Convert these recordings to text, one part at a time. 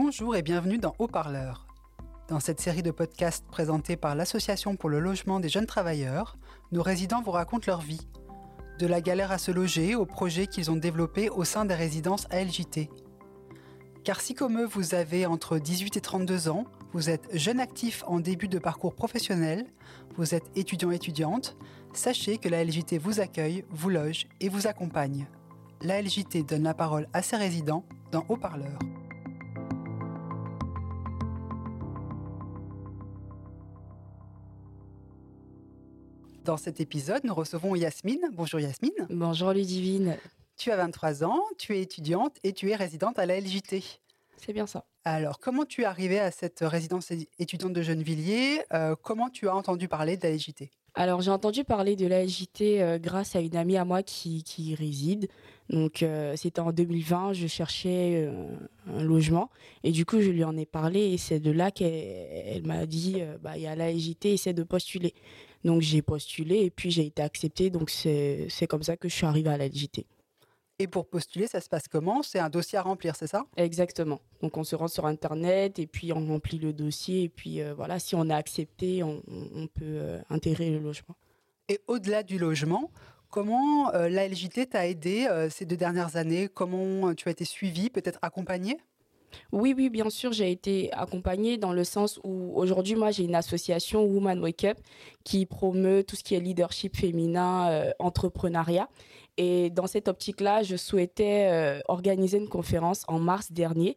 Bonjour et bienvenue dans Haut-Parleur. Dans cette série de podcasts présentés par l'Association pour le logement des jeunes travailleurs, nos résidents vous racontent leur vie. De la galère à se loger aux projets qu'ils ont développés au sein des résidences ALJT. Car si comme eux vous avez entre 18 et 32 ans, vous êtes jeune actif en début de parcours professionnel, vous êtes étudiant-étudiante, sachez que la LJT vous accueille, vous loge et vous accompagne. La LJT donne la parole à ses résidents dans Haut-Parleur. Dans cet épisode, nous recevons Yasmine. Bonjour Yasmine. Bonjour Ludivine. Tu as 23 ans, tu es étudiante et tu es résidente à la LJT. C'est bien ça. Alors, comment tu es arrivée à cette résidence étudiante de Gennevilliers? Euh, Comment tu as entendu parler de la LJT alors j'ai entendu parler de la LJT euh, grâce à une amie à moi qui, qui réside. Donc euh, c'était en 2020, je cherchais un logement et du coup je lui en ai parlé et c'est de là qu'elle m'a dit bah il y a la LJT, essaie de postuler. Donc j'ai postulé et puis j'ai été acceptée donc c'est comme ça que je suis arrivée à la. Et pour postuler, ça se passe comment? C'est un dossier à remplir, c'est ça? Exactement. Donc on se rend sur Internet et puis on remplit le dossier et puis euh, voilà, si on est accepté, on, peut euh, intégrer le logement. Et au-delà du logement, comment euh, la LJT t'a aidé ces deux dernières années? Comment tu as été suivi, peut-être accompagné oui, oui, bien sûr, j'ai été accompagnée dans le sens où aujourd'hui, moi, j'ai une association Woman Wake Up qui promeut tout ce qui est leadership féminin, euh, entrepreneuriat. Et dans cette optique-là, je souhaitais euh, organiser une conférence en mars dernier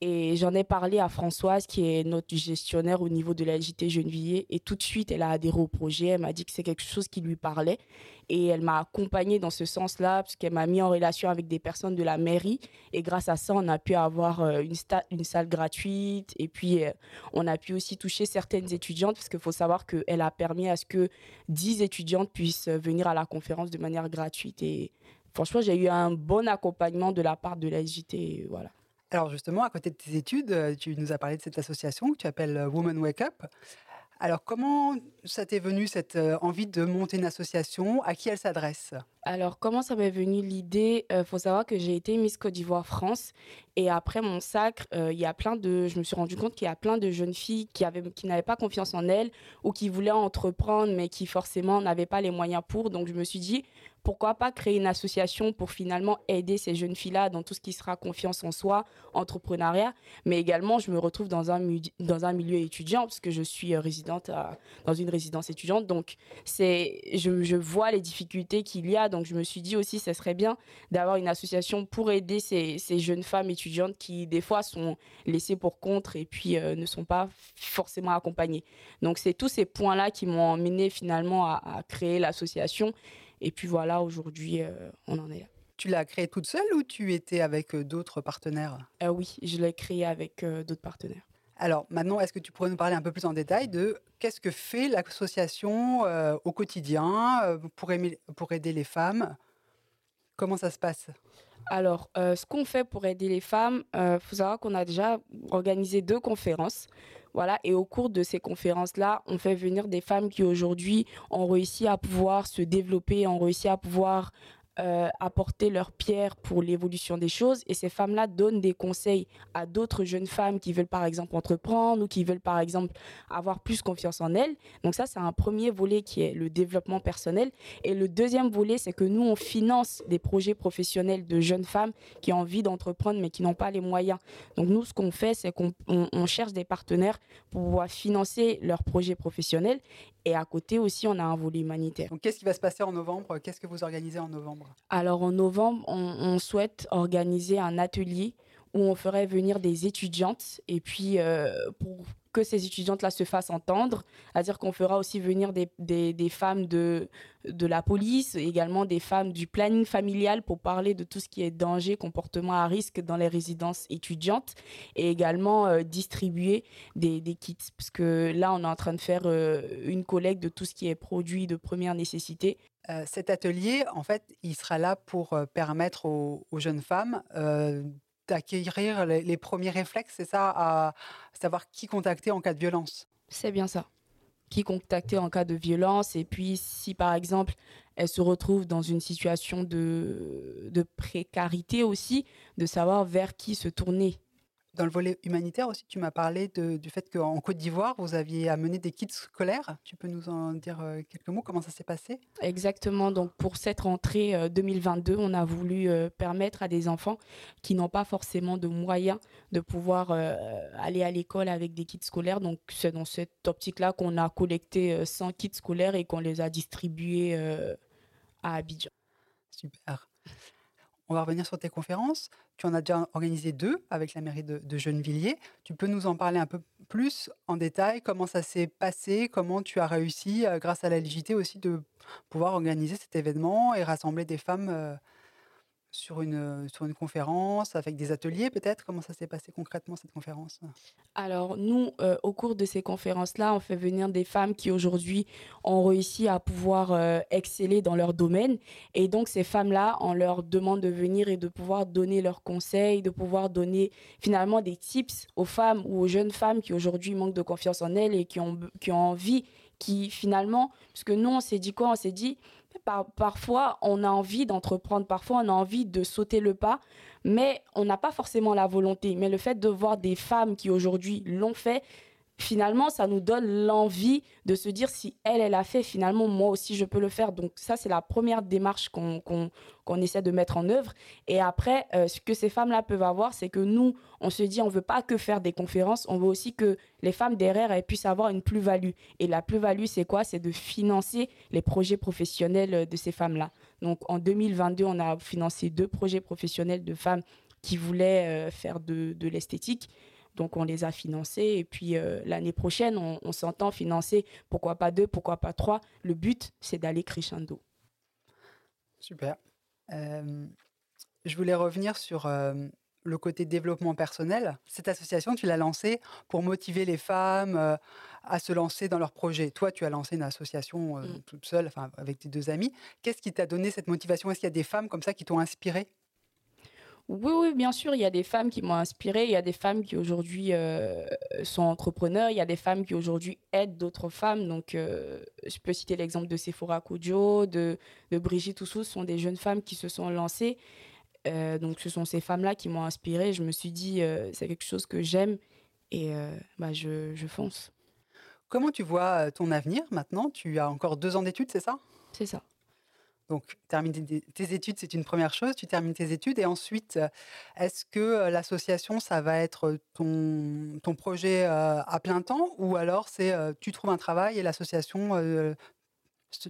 et j'en ai parlé à Françoise, qui est notre gestionnaire au niveau de la LJT Gennevilliers. Et tout de suite, elle a adhéré au projet. Elle m'a dit que c'est quelque chose qui lui parlait. Et elle m'a accompagnée dans ce sens-là, parce qu'elle m'a mis en relation avec des personnes de la mairie. Et grâce à ça, on a pu avoir euh, une, salle gratuite. Et puis, euh, on a pu aussi toucher certaines étudiantes, parce qu'il faut savoir qu'elle a permis à ce que 10 étudiantes puissent venir à la conférence de manière gratuite. Et franchement, j'ai eu un bon accompagnement de la part de la LJT. Voilà. Alors justement, à côté de tes études, euh, tu nous as parlé de cette association que tu appelles euh, Women Wake Up. Alors comment ça t'est venu cette euh, envie de monter une association? À qui elle s'adresse? Alors, comment ça m'est venu l'idée? Il faut savoir que j'ai été Miss Côte d'Ivoire France. Et après mon sacre, il y a plein de, je me suis rendu compte qu'il y a plein de jeunes filles qui, avaient, qui n'avaient pas confiance en elles ou qui voulaient entreprendre, mais qui forcément n'avaient pas les moyens pour. Donc, je me suis dit, pourquoi pas créer une association pour finalement aider ces jeunes filles-là dans tout ce qui sera confiance en soi, entrepreneuriat, mais également je me retrouve dans un, dans un milieu étudiant parce que je suis euh, résidente dans une résidence étudiante, donc c'est je, je vois les difficultés qu'il y a, donc je me suis dit aussi ce serait bien d'avoir une association pour aider ces, ces, jeunes femmes étudiantes qui des fois sont laissées pour contre et puis euh, ne sont pas forcément accompagnées. Donc c'est tous ces points-là qui m'ont amené finalement à créer l'association et puis voilà, aujourd'hui, euh, on en est là. Tu l'as créé toute seule ou tu étais avec euh, d'autres partenaires? Euh, Oui, je l'ai créé avec d'autres partenaires. Alors maintenant, est-ce que tu pourrais nous parler un peu plus en détail de qu'est-ce que fait l'association au quotidien pour, pour aider les femmes? Comment ça se passe? Alors, ce qu'on fait pour aider les femmes, il faut savoir qu'on a déjà organisé deux conférences. Voilà, et au cours de ces conférences-là, on fait venir des femmes qui aujourd'hui ont réussi à pouvoir se développer, ont réussi à pouvoir euh, apporter leur pierre pour l'évolution des choses et ces femmes-là donnent des conseils à d'autres jeunes femmes qui veulent par exemple entreprendre ou qui veulent par exemple avoir plus confiance en elles. Donc ça, c'est un premier volet qui est le développement personnel. Et le deuxième volet, c'est que nous, on finance des projets professionnels de jeunes femmes qui ont envie d'entreprendre mais qui n'ont pas les moyens. Donc nous, ce qu'on fait, c'est qu'on on, cherche des partenaires pour pouvoir financer leurs projets professionnels et à côté aussi, on a un volet humanitaire. Donc, qu'est-ce qui va se passer en novembre? Qu'est-ce que vous organisez en novembre? Alors, en novembre, on, souhaite organiser un atelier où on ferait venir des étudiantes et puis euh, pour que ces étudiantes-là se fassent entendre, c'est-à-dire qu'on fera aussi venir des, femmes de, de la police, également des femmes du planning familial pour parler de tout ce qui est danger, comportement à risque dans les résidences étudiantes, et également euh, distribuer des, kits, parce que là, on est en train de faire euh, une collecte de tout ce qui est produit de première nécessité. Cet atelier, en fait, il sera là pour permettre aux jeunes femmes d'acquérir les, premiers réflexes, c'est ça, à savoir qui contacter en cas de violence? C'est bien ça. Qui contacter en cas de violence et puis si par exemple elle se retrouve dans une situation de, de précarité aussi, de savoir vers qui se tourner Dans le volet humanitaire aussi, tu m'as parlé du fait qu'en Côte d'Ivoire, vous aviez amené des kits scolaires. Tu peux nous en dire euh, quelques mots Comment ça s'est passé? Exactement. Donc pour cette rentrée 2022, euh, on a voulu euh, permettre à des enfants qui n'ont pas forcément de moyens de pouvoir aller à l'école avec des kits scolaires. Donc c'est dans cette optique-là qu'on a collecté 100 kits scolaires et qu'on les a distribués à Abidjan. Super. On va revenir sur tes conférences. Tu en as déjà organisé deux avec la mairie de, de Gennevilliers. Tu peux nous en parler un peu plus en détail? Comment ça s'est passé? Comment tu as réussi, euh, grâce à la LGT aussi, de pouvoir organiser cet événement et rassembler des femmes euh, sur une, sur une conférence, avec des ateliers peut-être? Comment ça s'est passé concrètement cette conférence? Alors nous, au cours de ces conférences-là, on fait venir des femmes qui aujourd'hui ont réussi à pouvoir exceller dans leur domaine. Et donc ces femmes-là, on leur demande de venir et de pouvoir donner leurs conseils, de pouvoir donner finalement des tips aux femmes ou aux jeunes femmes qui aujourd'hui manquent de confiance en elles et qui ont, qui ont envie, qui finalement, parce que nous, on s'est dit quoi? On s'est dit parfois, on a envie d'entreprendre, parfois, on a envie de sauter le pas, mais on n'a pas forcément la volonté. Mais le fait de voir des femmes qui aujourd'hui l'ont fait, finalement, ça nous donne l'envie de se dire si elle, elle a fait, finalement, moi aussi, je peux le faire. Donc ça, c'est la première démarche qu'on essaie de mettre en œuvre. Et après, euh, ce que ces femmes-là peuvent avoir, c'est que nous, on se dit, on veut pas que faire des conférences, on veut aussi que les femmes derrière, elles puissent avoir une plus-value. Et la plus-value, c'est quoi? C'est de financer les projets professionnels de ces femmes-là. Donc en 2022, on a financé deux projets professionnels de femmes qui voulaient euh, faire de l'esthétique. Donc on les a financés et puis euh, l'année prochaine, on, s'entend financer, pourquoi pas deux, pourquoi pas trois. Le but, c'est d'aller crescendo. Super. Euh, je voulais revenir sur euh, le côté développement personnel. Cette association, tu l'as lancée pour motiver les femmes à se lancer dans leurs projets. Toi, tu as lancé une association mm. toute seule, enfin, avec tes deux amis. Qu'est-ce qui t'a donné cette motivation? Est-ce qu'il y a des femmes comme ça qui t'ont inspiré oui, oui, bien sûr, il y a des femmes qui m'ont inspirée, il y a des femmes qui aujourd'hui euh, sont entrepreneurs, il y a des femmes qui aujourd'hui aident d'autres femmes. Donc, euh, je peux citer l'exemple de Sephora de, de Brigitte Oussou, ce sont des jeunes femmes qui se sont lancées. Euh, donc, ce sont ces femmes-là qui m'ont inspirée. Je me suis dit, c'est quelque chose que j'aime et bah, je, je fonce. Comment tu vois ton avenir maintenant? Tu as encore deux ans d'études, c'est ça? C'est ça. Donc, terminer tes études, c'est une première chose. Tu termines tes études et ensuite, euh, est-ce que euh, l'association, ça va être ton, ton projet euh, à plein temps ou alors c'est tu trouves un travail et l'association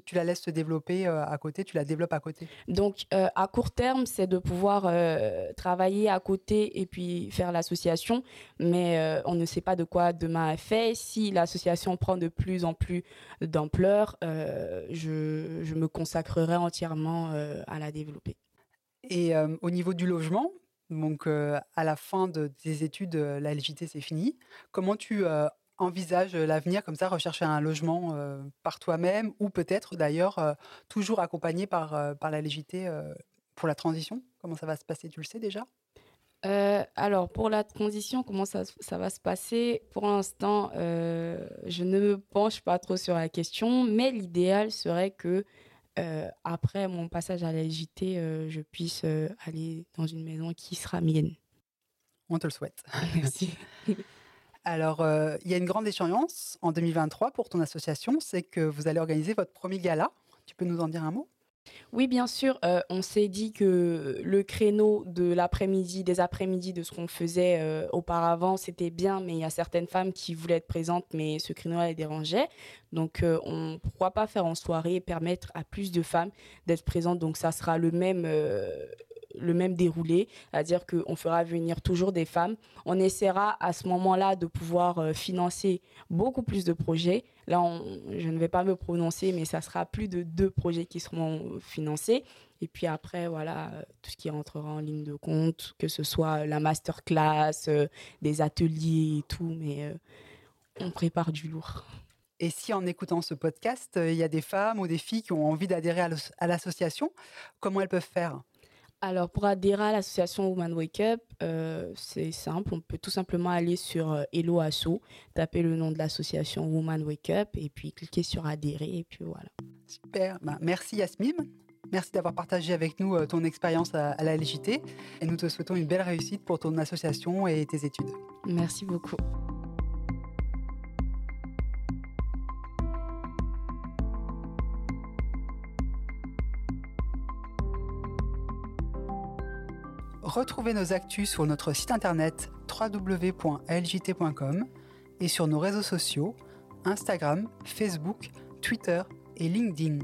tu la laisses se développer euh, à côté, tu la développes à côté? Donc, euh, à court terme, c'est de pouvoir euh, travailler à côté et puis faire l'association, mais on ne sait pas de quoi demain est fait. Si l'association prend de plus en plus d'ampleur, je, je, me consacrerai entièrement à la développer. Et au niveau du logement, donc à la fin de tes études, la LJT c'est fini. Comment tu envisage l'avenir comme ça, rechercher un logement par toi-même ou peut-être d'ailleurs toujours accompagné par, par la légité pour la transition? Comment ça va se passer? Tu le sais déjà? Alors, pour la transition, comment ça, ça va se passer? Pour l'instant, je ne me penche pas trop sur la question, mais l'idéal serait que après mon passage à la LJT, je puisse aller dans une maison qui sera mienne. On te le souhaite. Merci. Alors, euh, il y a une grande échéance en 2023 pour ton association, c'est que vous allez organiser votre premier gala. Tu peux nous en dire un mot? Oui, bien sûr. Euh, on s'est dit que le créneau de l'après-midi, des après-midi de ce qu'on faisait euh, auparavant, c'était bien, mais il y a certaines femmes qui voulaient être présentes, mais ce créneau les dérangeait. Donc, on ne pourra pas faire en soirée et permettre à plus de femmes d'être présentes. Donc, ça sera le même le même déroulé, c'est-à-dire qu'on fera venir toujours des femmes. On essaiera à ce moment-là de pouvoir euh, financer beaucoup plus de projets. Là, je ne vais pas me prononcer, mais ça sera plus de deux projets qui seront financés. Et puis après, voilà, euh, tout ce qui rentrera en ligne de compte, que ce soit la masterclass, euh, des ateliers et tout, mais on prépare du lourd. Et si en écoutant ce podcast, il y a des femmes ou des filles qui ont envie d'adhérer à l'association, comment elles peuvent faire? Alors, pour adhérer à l'association Woman Wake Up, euh, c'est simple. On peut tout simplement aller sur euh, Hello Asso, taper le nom de l'association Woman Wake Up et puis cliquer sur adhérer et puis voilà. Super. Ben, merci Yasmine. Merci d'avoir partagé avec nous ton expérience à, à la LJT et nous te souhaitons une belle réussite pour ton association et tes études. Merci beaucoup. Retrouvez nos actus sur notre site internet www.ljt.com et sur nos réseaux sociaux Instagram, Facebook, Twitter et LinkedIn.